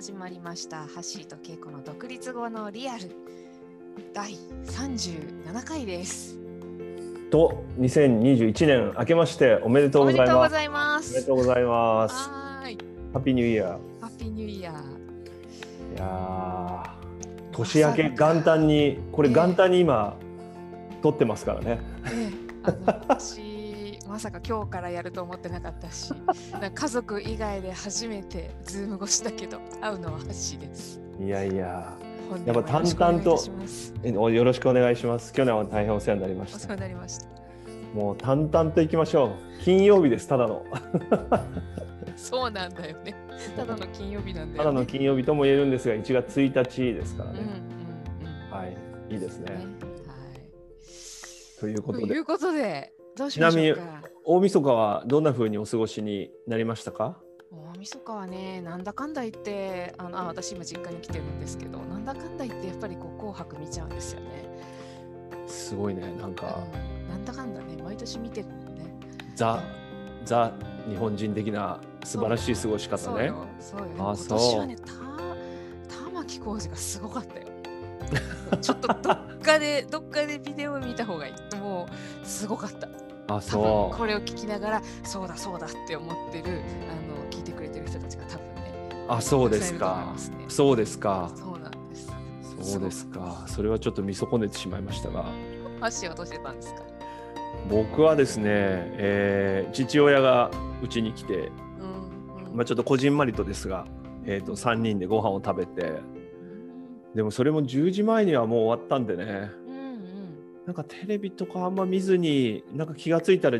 始まりましたハッシーとケイコの独立後のリアル第37回ですと2021年明けましておめでとうごございます。おめでとうございます。はーいハッピーニューイヤー。ハッピーニューイヤーいやー年明け元旦にこれええ元旦に今撮ってますからね。ええあの私まさか今日からやると思ってなかったし 家族以外で初めてズーム越しだけど会うのはハッシーです。いやいや。本やっぱ年もよろしくお願いいたします。えおよろしくお願いします。去年は大変お世話になりまお世話した。になりました。もう淡々といきましょう。金曜日ですただの。そうなんだよね。ただの金曜日なんだよね。ただの金曜日とも言えるんですが1月1日ですからね。うんうんうん。はい。いいですね。ね。はい。ということで。ということで、どうしましょうか？大晦日はどんな風にお過ごしになりましたか？大晦日はね、なんだかんだ言って、あのあ私今実家に来てるんですけど、なんだかんだ言ってやっぱりこう紅白見ちゃうんですよね。すごいねなんか。うん、なんだかんだね、毎年見てるんでね。ザ・ザ日本人的な素晴らしい過ごし方ね。そうよ、そう今年はね、た玉置浩二がすごかったよ。ちょっとどっかで、どっかでビデオ見た方がいい。もうすごかった。あ、多そ分これを聞きながらそうだそうだって思ってるあの聞いてくれてる人たちが多分ねう。あ、そうですかねそうですか。そうなんですそうですか。それはちょっと見損ねてしまいましたが、足を落としてたんですか？僕はですね、えー父親がうちに来て、うんうんまあちょっとこじんまりとですが、えっ、と3人でご飯を食べて、でもそれも10時前にはもう終わったんでね。うんうん。なんかテレビとかあんま見ずに、なんか気がついたら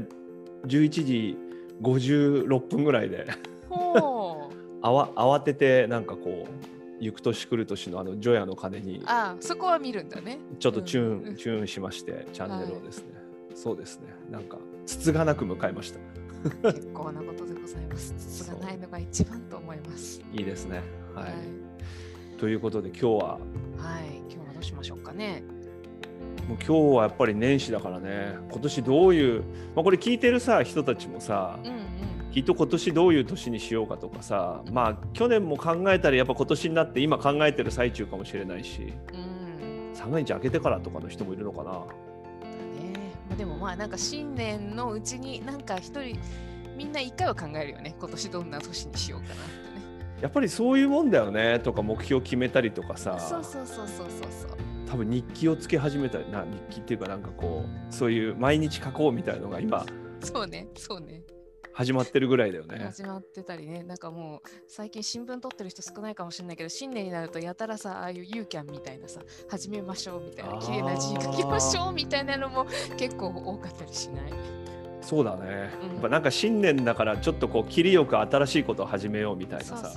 11時56分ぐらいで。あわ慌ててなんかこう行く年来る年のあの除夜の鐘に。あそこは見るんだね。ちょっとチューン、うんチューンしましてチャンネルをですね、そうですね。なんかつつがなく迎えました。結構なことでございます。つつがないのが一番と思います。いいですね。はい、はい、ということで今日は。はい、今日はどうしましょうかね。もう今日はやっぱり年始だからね。今年どういう、まあ、これ聞いてるさ人たちもさ、うんうん。きっと今年どういう年にしようかとかさまあ去年も考えたらやっぱ今年になって今考えてる最中かもしれないしうん。三が日明けてからとかの人もいるのかな。だね。まあ、でもまあなんか新年のうちになんか一人みんな一回は考えるよね。今年どんな年にしようかなって。ねやっぱりそういうもんだよねとか目標決めたりとかさ。そうそうそうそうそうそう。多分日記をつけ始めたな日記っていうかなんかこうそういう毎日書こうみたいのが今そうねそうね。始まってるぐらいだよね。始まってたりね。なんかもう最近新聞撮ってる人少ないかもしれないけど新年になるとやたらさああいうユーキャンみたいなさ始めましょうみたいな綺麗な字書きましょうみたいなのも結構多かったりしない？そうだね、うん。やっぱなんか新年だからちょっとこう切りよく新しいことを始めようみたいなさ。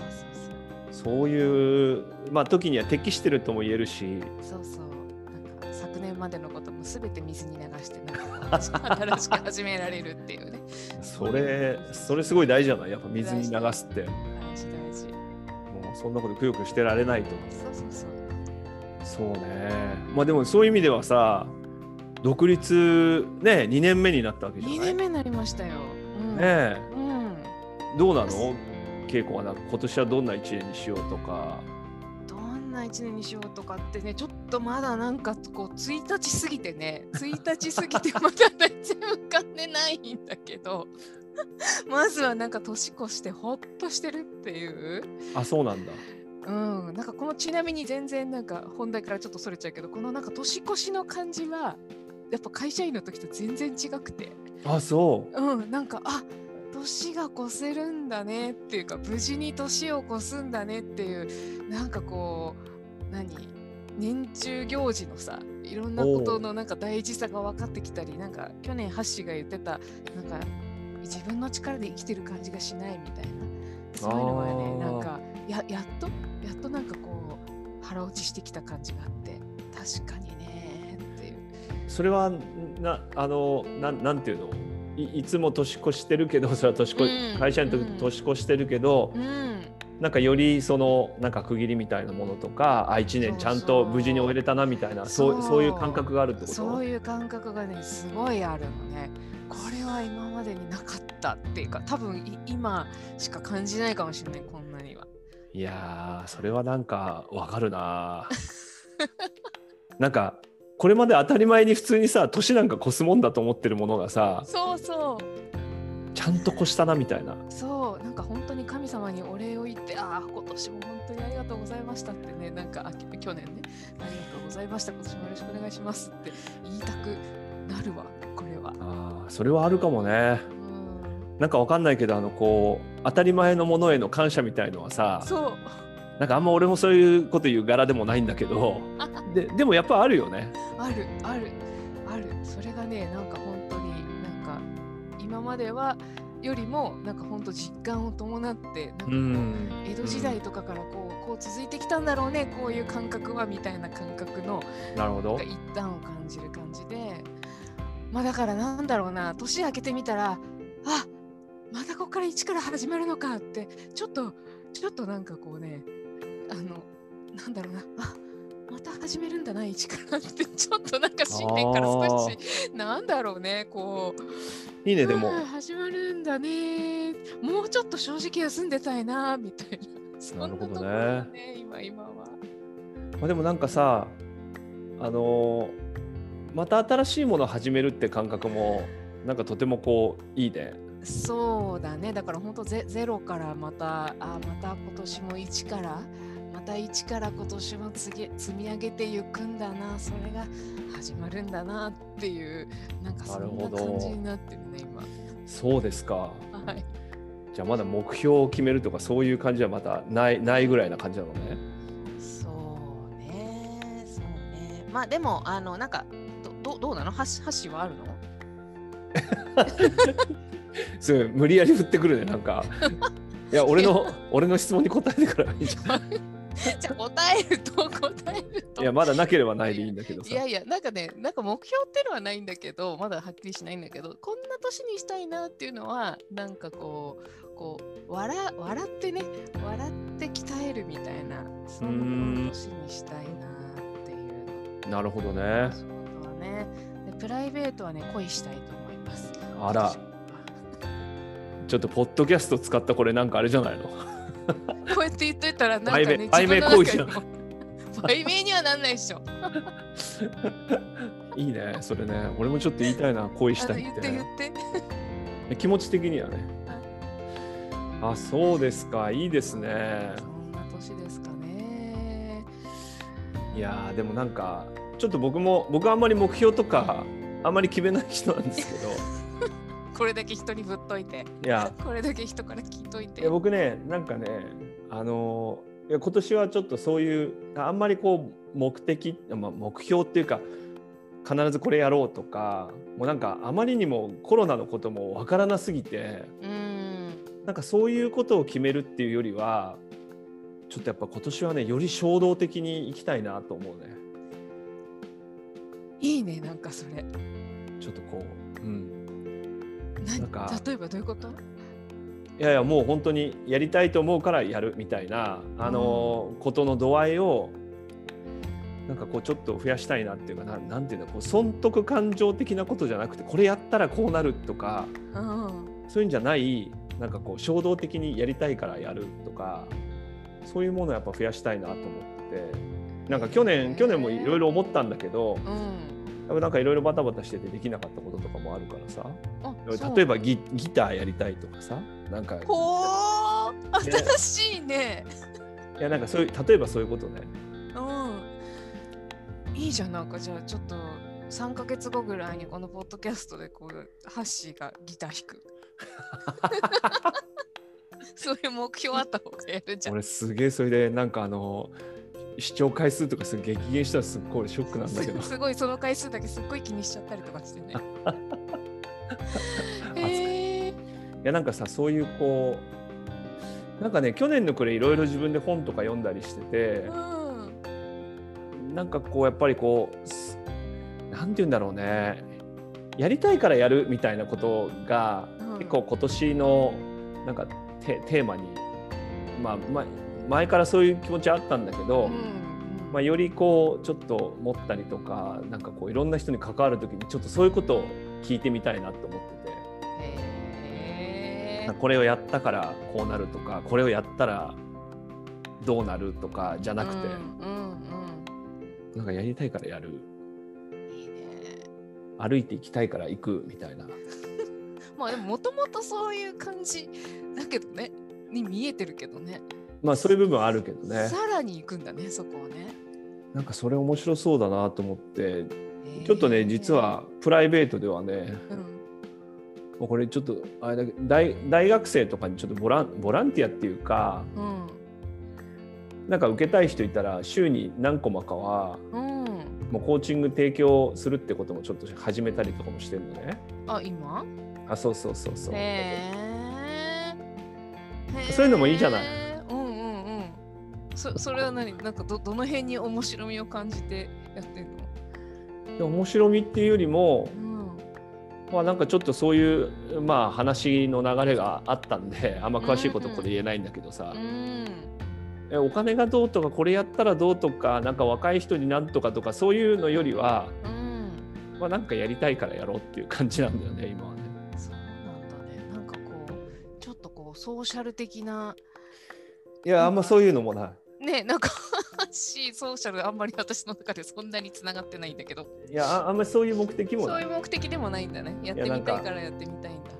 そういうまあ時には適してるとも言えるし。そうそう。そうなんか昨年までのことも全て水に流してなんか新しく始められるっていうね。それそれすごい大事じゃない？やっぱ水に流すって大事大事。もうそんなことくよくしてられないと。そうそうそう。そうね。まあでもそういう意味ではさ独立ね2年目になったわけじゃない？2年目になりましたよ、うん、ねえ。うん。どうなの？稽古はなんか今年はどんな一年にしようとか。どんな一年にしようとかってねちょっとまだなんかこう1日過ぎてね1日過ぎて まだ全然浮かんでないんだけど。まずはなんか年越してほっとしてるっていう。あそうなんだ。うん。なんかこのちなみに全然なんか本題からちょっとそれちゃうけどこのなんか年越しの感じはやっぱ会社員の時と全然違くて。あそう。うんなんかあ年が越せるんだねっていうか無事に年を越すんだねっていうなんかこう何年中行事のさいろんなことのなんか大事さが分かってきたりなんか去年ハッシーが言ってたなんか自分の力で生きてる感じがしないみたいな。そういうのがねなんかややっとやっとなんかこう腹落ちしてきた感じがあって。確かにそれはなあのなんなんていうの？いいつも年越してるけど それは年越、うん。会社員の時うん。年越してるけど、うん。なんかよりそのなんか区切りみたいなものとかあ1年ちゃんと無事に終えれたなみたいなそうそう。そういう感覚があるってこと？そういう感覚がねすごいあるのね。これは今までになかったっていうか多分い今しか感じないかもしれないこんなには。いやーそれはなんかわかるな なんかこれまで当たり前に普通にさ年なんか越すもんだと思ってるものがさそうそう。ちゃんと越したなみたいな。そう。なんか本当に神様にお礼を言ってああ今年も本当にありがとうございましたってねなんかあ去年ねありがとうございました今年もよろしくお願いしますって言いたくなるわこれは。あーそれはあるかもね。うん。なんかわかんないけどあのこう当たり前のものへの感謝みたいのはさそうなんかあんま俺もそういうこと言う柄でもないんだけどででもやっぱあるよね。あるあるある。それがねなんか本当になんか今まではよりもなんか本当実感を伴ってなんかこう、ん。江戸時代とかからこうこう続いてきたんだろうねこういう感覚はみたいな感覚のなるほど。一端を感じる感じでまあだからなんだろうな年明けてみたらあまたここから一から始まるのかってちょっとちょっとなんかこうねあのなんだろうな。あまた始めるんだな一からって。ちょっとなんか新年から少しなんだろうねこう。いいねでも。始まるんだね。もうちょっと正直休んでたいなみたいな。そんななるほどねところだね。今今は。まあ、でもなんかさあのーまた新しいものを始めるって感覚もなんかとてもこういいね。そうだね。だから本当ゼゼロからまたあまた今年も一からまた一から今年も積み上げていくんだなそれが始まるんだなっていうなんかそんな感じになってるね今そうですか。はいじゃあまだ目標を決めるとかそういう感じはまたないないぐらいな感じなのね。そうねそうねまあでもあのなんかどどどうなの？箸箸はあるの？すごい無理やり振ってくるねなんか。いや俺の俺の質問に答えてからいいじゃん。じゃあ答えると答えるといやまだなければないでいいんだけどさ。いやいや、なんかね、なんか目標っていうのはないんだけど、まだはっきりしないんだけど、こんな年にしたいなっていうのは、なんかこう、こう笑笑ってね、笑って鍛えるみたいな、そんな年にしたいなっていうの。なるほどね。仕事はねで。プライベートはね、恋したいと思います。あら ちょっとポッドキャスト使ったこれなんかあれじゃないの？こうやって言っといたら、なんかね、売名自分の行為じゃん。売名にはなんないでしょ。いいねそれね。俺もちょっと言いたいな恋しあたいっの言ってて言って。気持ち的にはね。あそうですか。いいですね。そんな年ですかね。いやーでもなんかちょっと僕も僕はあんまり目標とかあんまり決めない人なんですけどこれだけ人にぶっといて。いやこれだけ人から聞いといて。いや僕ねなんかねあのーいや今年はちょっとそういうあんまりこう目的、まあ、目標っていうか必ずこれやろうとかもうなんかあまりにもコロナのこともわからなすぎてうーん。なんかそういうことを決めるっていうよりはちょっとやっぱ今年はねより衝動的にいきたいなと思うねいいね、なんかそれ。ちょっとこううんななんか例えばどういうこと？いやいやもう本当にやりたいと思うからやるみたいなあのことの度合いをなんかこうちょっと増やしたいなっていうかななんていうのこう損得感情的なことじゃなくてこれやったらこうなるとかうん。そういうんじゃないなんかこう衝動的にやりたいからやるとかそういうものをやっぱ増やしたいなと思っててなんか去へ年ー去年もいろいろ思ったんだけどうん。なんかいろいろバタバタしててできなかったこととかもあるからさ例えばギギターやりたいとかさなんかほー新しいね。いやなんかそういう例えばそういうことねうん。いいじゃん、なんかじゃあちょっと3ヶ月後ぐらいにこのポッドキャストでこうハッシーがギター弾く。そういう目標あった方がやるじゃん。俺すげえそれでなんかあの視聴回数とかす激減したらすっごいショックなんだけどす すごいその回数だけすっごい気にしちゃったりとかしてね。へえ。いやなんかさそういうこうなんかね去年の暮れいろいろ自分で本とか読んだりしててうん。なんかこうやっぱりこうすなんて言うんだろうねやりたいからやるみたいなことがうん結構今年のなんかテテーマに、まあ、ま前からそういう気持ちあったんだけど、うんまあ、よりこうちょっと持ったりとかなんかこういろんな人に関わる時にちょっとそういうことを聞いてみたいなと思ってへてこれをやったからこうなるとかこれをやったらどうなるとかじゃなくて、うんなんかやりたいからやる。うん、いいね。歩いて行きたいから行くみたいな。まあでももともとそういう感じだけどね。に見えてるけどね。まあそういう部分はあるけどねさらに行くんだね、そこはね。なんかそれ面白そうだなと思ってへーちょっとね実は、プライベートではねうん、もうこれちょっとあれだけど大大学生とかにちょっとボランボランティアっていうかうん、なんか受けたい人いたら週に何コマかはうん。もうコーチング提供するってこともちょっと始めたりとかもしてるのね。あ、今？あそうそうそうそう。へえ。そういうのもいいじゃない。そそれは何？なんかどどの辺に面白みを感じてやってんの？で面白みっていうよりも、うん。まあ、なんかちょっとそういう、まあ、話の流れがあったんであんま詳しいことここで言えないんだけどさ、うん。えお金がどうとかこれやったらどうとかなんか若い人になんとかとかそういうのよりは、うん。まあ、なんかやりたいからやろうっていう感じなんだよね今はね。そうなんだね。なんかこう、ちょっとこう、ソーシャル的な、いやあんまそういうのもない。ね、なんかし、ソーシャルあんまり私の中でそんなにつながってないんだけど、いやああんまりそういう目的もそういう。目的でもないんだね。やってみたいからやってみたいんだ。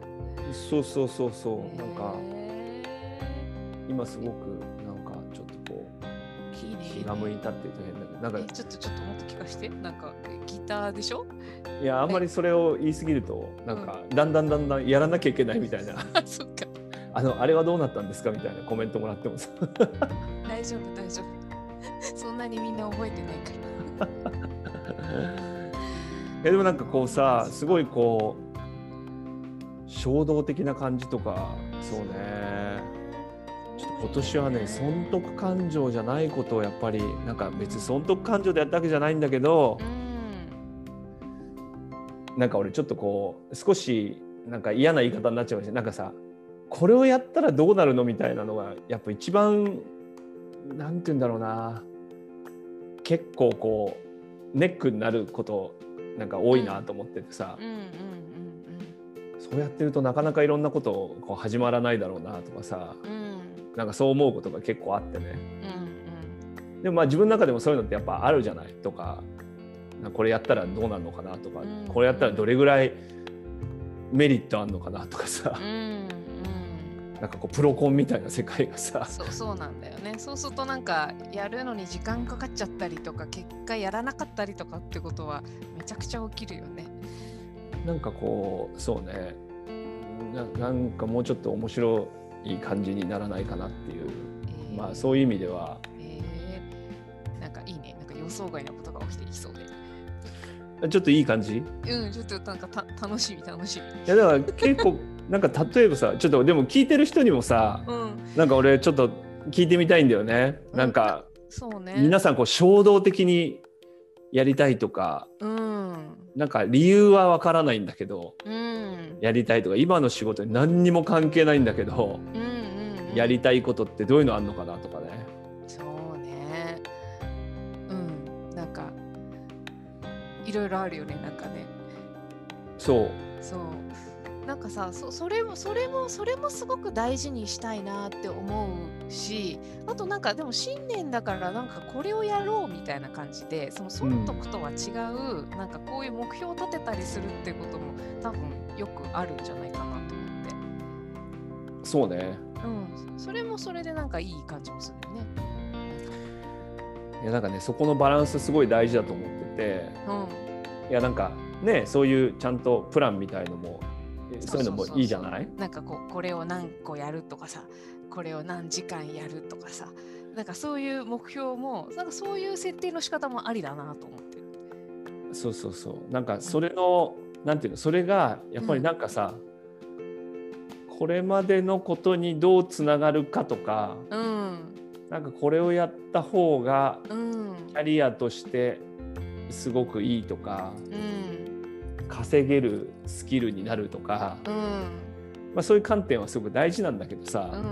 そうそうそうそうなんかへ今すごくなんかちょっとこう。気が向いたって言うと変だけどなんえかちょっとちょっともっと聞かして。なんかえギターでしょ？いやあんまりそれを言い過ぎるとなんかだんだんだんだんやらなきゃいけないみたいなあ、そっか。あのあれはどうなったんですか？みたいなコメントもらってもさ大丈夫、大丈夫。そんなにみんな覚えてないから。えでもなんかこうさすごいこう衝動的な感じとかそうねちょっと今年はね損得感情じゃないことをやっぱりなんか別に損得感情でやったわけじゃないんだけどうん。なんか俺ちょっとこう少しなんか嫌な言い方になっちゃいましたなんかさこれをやったらどうなるのみたいなのがやっぱ一番なんて言うんだろうな。結構こうネックになることなんか多いなと思っててさ、うんうんうんそうやってるとなかなかいろんなことをこう始まらないだろうなとかさ。うん。うんなんかそう思うことが結構あってね。うんでもまあ自分の中でもそういうのってやっぱあるじゃないとか。なんかこれやったらどうなるのかなとか、うんこれやったらどれぐらいメリットあるのかなとかさ、うん。なんかこうプロコンみたいな世界がさそうそうなんだよね。そうするとなんかやるのに時間かかっちゃったりとか結果やらなかったりとかってことはめちゃくちゃ起きるよね。なんかこうそうねななんかもうちょっと面白い感じにならないかなっていうえーまあそういう意味ではえーなんかいいね。なんか予想外のことが起きていきそうで。ちょっといい感じ？いうん、ちょっとなんかた楽しみ楽しみ。やだから結構なんか例えばさちょっとでも聞いてる人にもさうん、なんか俺ちょっと聞いてみたいんだよね。なんかそうね。皆さんこう衝動的にやりたいとかうん、なんか理由はわからないんだけどうん、やりたいとか今の仕事に何にも関係ないんだけどうん、うん、うんやりたいことってどういうのあんのかなとかね。そうね。うん、なんかいろいろあるよね、なんかね。そうそう。なんかさそそれもそれもそれもすごく大事にしたいなって思うしあとなんかでも新年だからなんかこれをやろうみたいな感じでその損得とは違う、なんかこういう目標を立てたりするってことも多分よくあるんじゃないかなと思って、そうね。うん、それもそれでなんかいい感じもするよね。いやなんかねそこのバランスすごい大事だと思っててうんいやなんかねそういうちゃんとプランみたいのもそういうのもいいじゃない？なんかこうこれを何個やるとかさこれを何時間やるとかさなんかそういう目標もなんかそういう設定の仕方もありだなと思ってる。そうそうそう。なんかそれの、なんていうの？それがやっぱりなんかさ、これまでのことにどうつながるかとかうん。なんかこれをやった方がうん。キャリアとしてすごくいいとかうん稼げるスキルになるとか、うん。まあ、そういう観点はすごく大事なんだけどさ、うん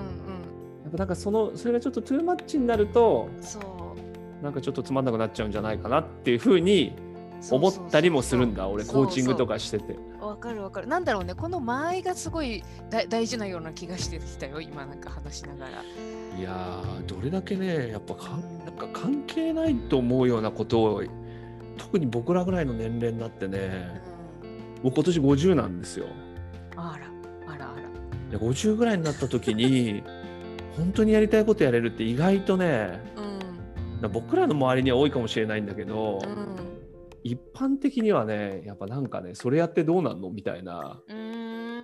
やっぱなんかそのそれがちょっとトゥーマッチになるとうんそう。なんかちょっとつまんなくなっちゃうんじゃないかなっていうふうに思ったりもするんだ俺コーチングとかかしてて。わかるわかる。なんだろうねこの間合いがすごい大大事なような気がしてきたよ今なんか話しながら。いやーどれだけねやっぱかんなんか関係ないと思うようなことを特に僕らぐらいの年齢になってねうん僕今年50なんですよ。あらあらあら。で50ぐらいになった時に 本当にやりたいことやれるって意外とねうん。僕らの周りには多いかもしれないんだけど、うん。一般的にはねやっぱなんかねそれやってどうなんのみたいな。うーん。うん。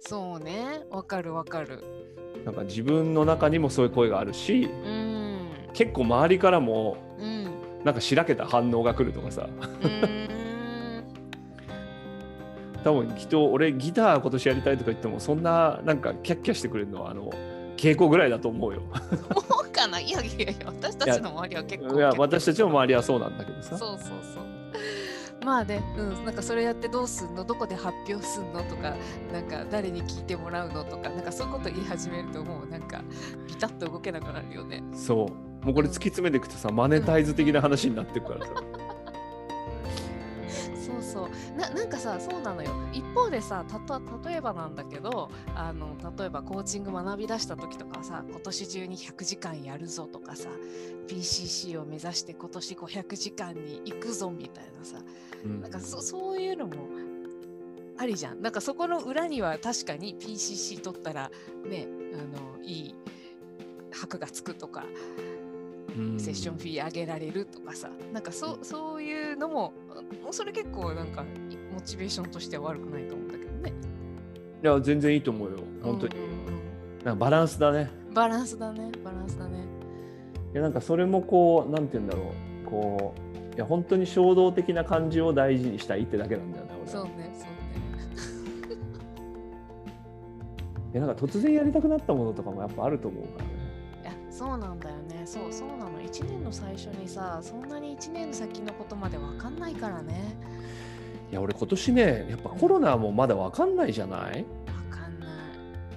そうね。わかるわかる。なんか自分の中にもそういう声があるしうん。結構周りからもうんなんかしらけた反応が来るとかさ。多分きっと俺ギター今年やりたいとか言ってもそんななんかキャッキャしてくれるのはあの稽古ぐらいだと思うよ。そうかな。いやいやいや私たちの周りは結構いや私たちの周りはそうなんだけどさ。そう。そうそう。まあね、うん、なんかそれやってどうすんの？どこで発表すんのとかなんか誰に聞いてもらうの？とかなんかそういうこと言い始めるともうなんかピタッと動けなくなるよね。そうもうこれ突き詰めていくとさマネタイズ的な話になっていくからさ。そうそうななんかさそうなのよ一方でさたと例えばなんだけどあの例えばコーチング学び出した時とかさ今年中に100時間やるぞとかさ PCC を目指して今年500時間に行くぞみたいなさうんなんかそそういうのもありじゃん。なんかそこの裏には確かに PCC 取ったらねあのいい箔がつくとかうんセッションフィー上げられるとかさなんかそそういうのももうそれ結構なんかモチベーションとしては悪くないと思うんだけどね。いや全然いいと思うよ本当に。うんうんなんかバランスだね。うんバランスだねバランスだね。いやなんかそれもこうなんて言うんだろうこういや本当に衝動的な感じを大事にしたいってだけなんだよね。そうねそうね。いやなんか突然やりたくなったものとかもやっぱあると思うからそうなんだよねそうそうなの1年の最初にさそんなに1年先のことまで分かんないからねいや俺今年ねやっぱコロナもまだわかんないじゃない？分かんない。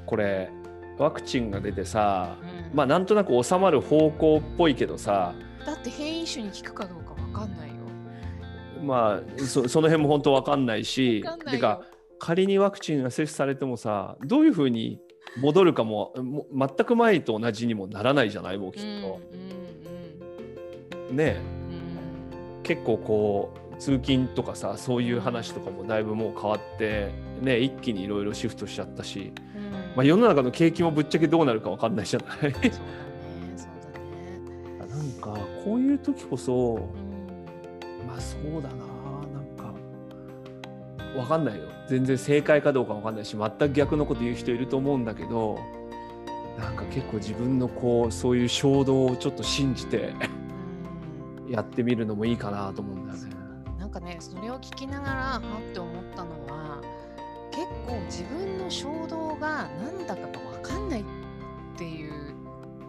これワクチンが出てさうんまあなんとなく収まる方向っぽいけどさだって変異種に効くかどうか分かんないよ。まあそその辺も本当わかんないし分かんないてかよ。仮にワクチンが接種されてもさどういうふうに戻るかもも全く前と同じにもならないじゃないもうきっうんと。うんねうん。結構こう通勤とかさそういう話とかもだいぶもう変わってね一気にいろいろシフトしちゃったし、うんうん。まあ、世の中の景気もぶっちゃけどうなるかわかんないじゃない？そうだね。そうだね。なんかこういう時こそうん。まあそうだなわかんないよ全然正解かどうかわかんないし全く逆のこと言う人いると思うんだけどなんか結構自分のこうそういう衝動をちょっと信じてうんやってみるのもいいかなと思うんだよね。なんかねそれを聞きながらはって思ったのは結構自分の衝動が何だかが分かんないっていう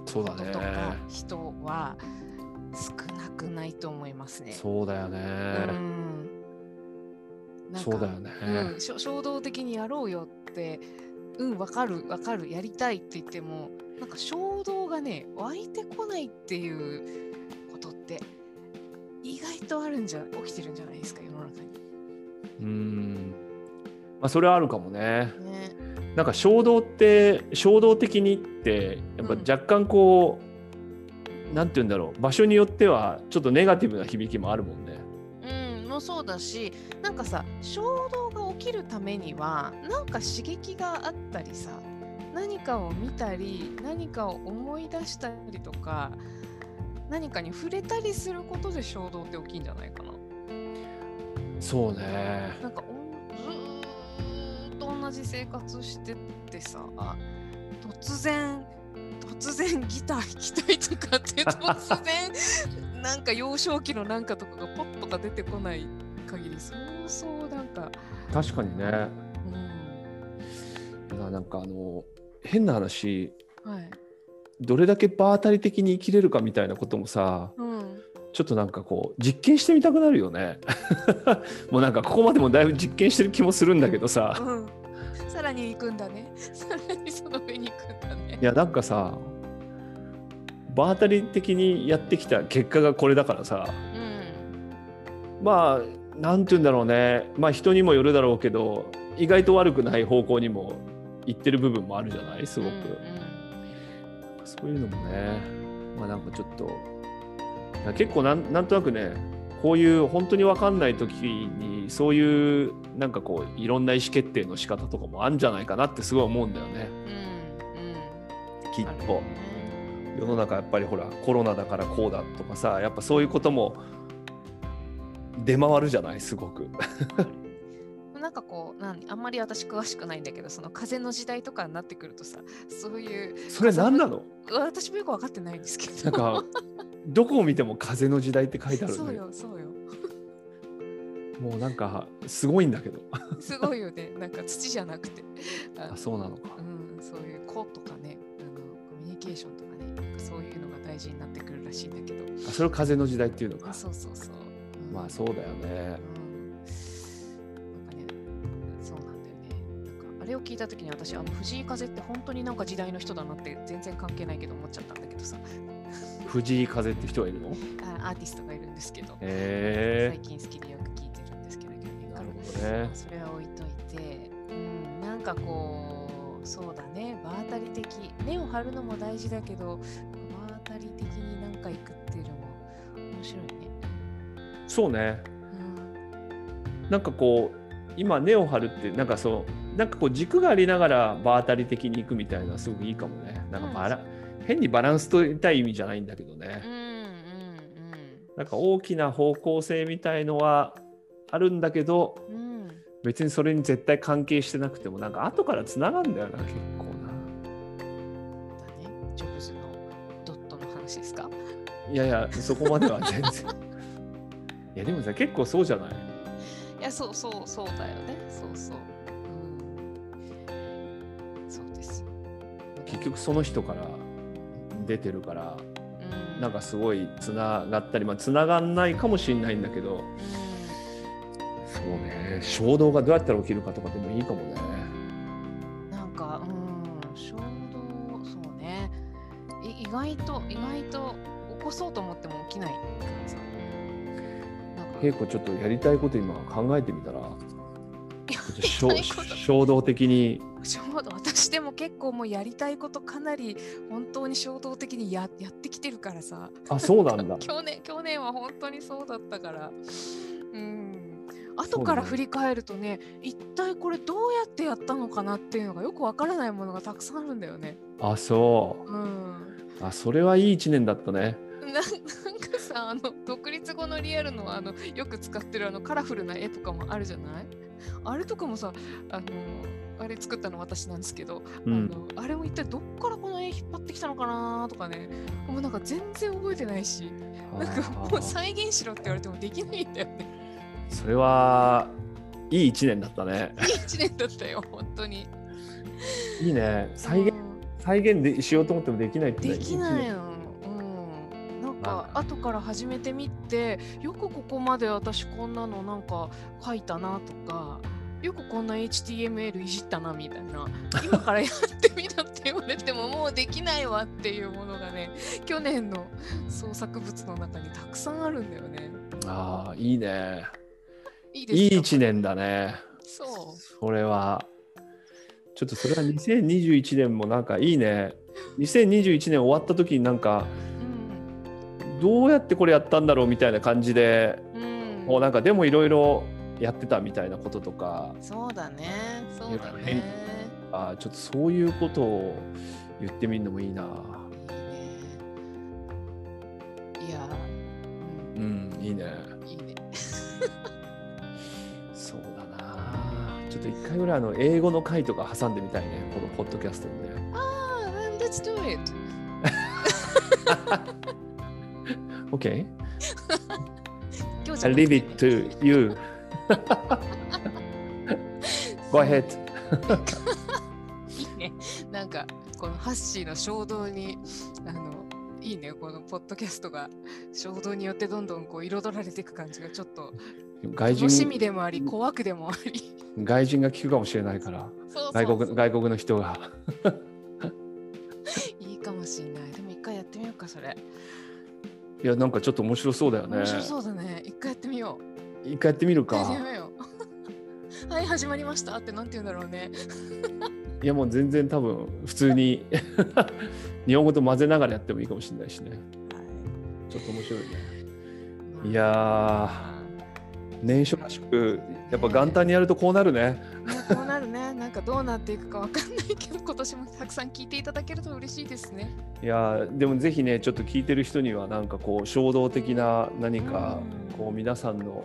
そうだこととかね。人は少なくないと思いますね。そうだよね。うんなんかそうだよね。うん、衝動的にやろうよってうんわかるわかるやりたいって言ってもなんか衝動がね湧いてこないっていうことって意外とあるんじゃ起きてるんじゃないですか世の中うん。まあそれはあるかもね。に。ね。なんか衝動って衝動的にってやっぱうん若干こう、なんて言うんだろう場所によってはちょっとネガティブな響きもあるもんね。うん、もそうだしなんかさ衝動が起きるためにはなんか刺激があったりさ何かを見たり何かを思い出したりとか何かに触れたりすることで衝動って起きんじゃないかな。そうね。なんかおずーっと同じ生活してってさ突然突然ギター弾きたいとかって突然なんか幼少期のなんかとかがポッとか出てこない限りそうそうなんか、確かにね。うん、なんかあの変な話。はい、どれだけ場当たり的に生きれるかみたいなこともさうん、ちょっとなんかこう実験してみたくなるよね。もうなんかここまでもだいぶ実験してる気もするんだけどさ。うん、さらに行くんだね。さらにその上に行くんだね。いやなんかさ場当たり的にやってきた結果がこれだからさ。うん。まあなんて言うんだろうね。まあ人にもよるだろうけど意外と悪くない方向にも行ってる部分もあるじゃない？すごく、そういうのもね。まあなんかちょっと。結構なんなんとなくねこういう本当に分かんない時にそういうなんかこういろんな意思決定の仕方とかもあるんじゃないかなってすごい思うんだよね。うんうん。きっと世の中やっぱりほらコロナだからこうだとかさやっぱそういうことも出回るじゃない？すごく。なんかこうなんあんまり私詳しくないんだけどその風の時代とかになってくるとさそういうそれ何なの？私もよく分かってないんですけど。なんかどこを見ても風の時代って書いてあるそうねよそうよ。もうなんかすごいんだけど。すごいよね。なんか土じゃなくて。ああそうなのか。うん、そういう子とかね。あのコミュニケーションとかそういうのが大事になってくるらしいんだけど。あそれを風の時代っていうのか。あそうそうそう、うん。まあそうだよね。うん。なんかねそうなんだよね。なんかあれを聞いた時に私あの藤井風って本当になんか時代の人だなって全然関係ないけど思っちゃったんだけどさ。藤井風って人がいるの？あアーティストがいるんですけど、へ最近好きでよく聞いてるんですけど去年えなるほどね。それは置いといて、うん、なんかこうね場当たり的根を張るのも大事だけど場当たり的になんか行くっていうのも面白いね。そうね。うん。なんかこう今根を張るってなんかそうなんかこう軸がありながら場当たり的に行くみたいなのはすごくいいかもね。なんかバラ、変にバランス取りたい意味じゃないんだけどね、うんうんうんなんか大きな方向性みたいのはあるんだけどうん。別にそれに絶対関係してなくてもなんか後からつながるんだよな結話ですか？ないやいやそこまでは全然。いやでもさ結構そうじゃない？いやそうそうそうだよね。そうそう。うん、そうです。結局その人から出てるからうん。なんかすごいつながったりまあつながんないかもしれないんだけどそうね。衝動がどうやったら起きるかとかでもいいかもねと起こそうと思っても起きない。からさなんか。稽古ちょっとやりたいこと今考えてみたら。衝動的に。衝動。私でも結構もうやりたいことかなり本当に衝動的にややってきてるからさ。あそうなんだ。去年去年は本当にそうだったから。うん。後からね振り返るとね一体これどうやってやったのかなっていうのがよくわからないものがたくさんあるんだよね。あそう。ん。うあそれはいい一年だったね。な なんかさあの独立後のリアルのあのよく使ってるあのカラフルな絵とかもあるじゃない？あれとかもさあのあれ作ったの私なんですけど、うん。あのあれも一体どっからこの絵引っ張ってきたのかなとかね。もうなんか全然覚えてないしなんかもう再現しろって言われてもできないんだよね。それはいい一年だったね。いい一年だったよ本当に。いいね。再現うん再現でしようと思ってもできないってできないのの。うん、なんか後から始めてみてよくここまで私こんなのなんか書いたなとかよくこんな HTML いじったなみたいな 今からやってみたって言われてももうできないわっていうものがね去年の創作物の中にたくさんあるんだよね。ああいいねいいですかいい一年だねそう。それはちょっとそれは2021年もなんかいいね2021年終わった時になんかうんどうやってこれやったんだろうみたいな感じでうん、もうなんかでもいろいろやってたみたいなこととかそうだね。そうだね。あーちょっとそういうことを言ってみるのもいいな。いいね。いや、う、うんん、いいね。いいね。ちょっと一回ぐらいあの英語の回とか挟んでみたいね、このポッドキャストにね。ああ、then let's do it. OK? 今日じゃ I なくて leave it to you. Go ahead. いいね。なんか、このハッシーの衝動に、あの、いいね。このポッドキャストが衝動によってどんどんこう彩られていく感じがちょっと外楽しみ人でもあり、怖くでもあり。外人が聞くかもしれないから、外国外国の人が。いいかもしれない。でも一回やってみようか、それ。いやなんかちょっと面白そうだよね面白そうだね。一回やってみよう。一回やってみるか。はい、始まりましたってなんて言うんだろうね。いやもう全然多分普通に日本語と混ぜながらやってもいいかもしれないしねちょっと面白いねいやー年初らしくやっぱ元旦にやるとこうなるねねこうなるね。なんかどうなっていくかわかんないけど、今年もたくさん聞いていただけると嬉しいですね。いやーでもぜひねちょっと聞いてる人にはなんかこう衝動的な何かうんこう皆さんのも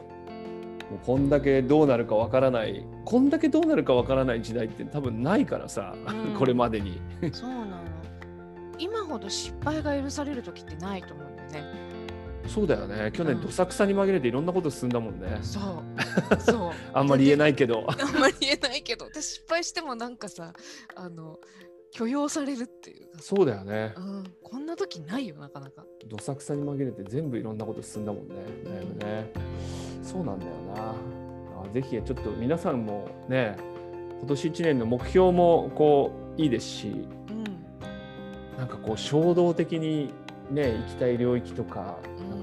うこんだけどうなるかわからないこんだけどうなるかわからない時代って多分ないからさ、うんこれまでにそうなの。今ほど失敗が許される時ってないと思うんだよね。そうだよね去年うんどさくさに紛れていろんなこと進んだもんねそう。そう。あんまり言えい。ないけど あんまり言えないけど、私失敗してもなんかさ、あの、許容されるっていうそうだよねうん、こんな時ないよ、なかなか。どさくさに紛れて全部いろんなこと進んだもんねだいぶねそうなんだよなあぜひちょっと皆さんもね今年1年の目標もこういいですしうん。なんかこう衝動的にね行きたい領域とか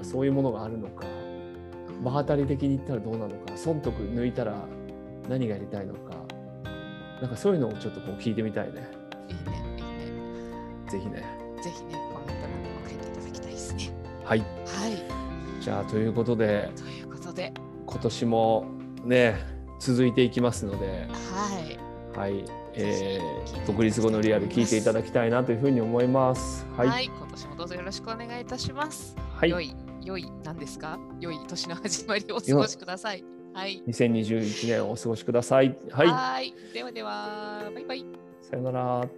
かそういうものがあるのか、場当たり的に言ったらどうなのか損得抜いたら何がやりたいのかなんかそういうのをちょっとこう聞いてみたいねいいね、いいね。ぜひねぜひね、コメント欄にも書いていただきたいですね。はいはい。じゃあということでということで、今年もね続いていきますのではい。はい、えー、独立後のリアル聞いていただきたいなというふうに思います。はい、はい、今年もどうぞよろしくお願いいたします。はい良い、良い何ですか？良い年の始まりをお過ごしください。はい。2021年をお過ごしください。はい。はいではでは、バイバイ。さよなら。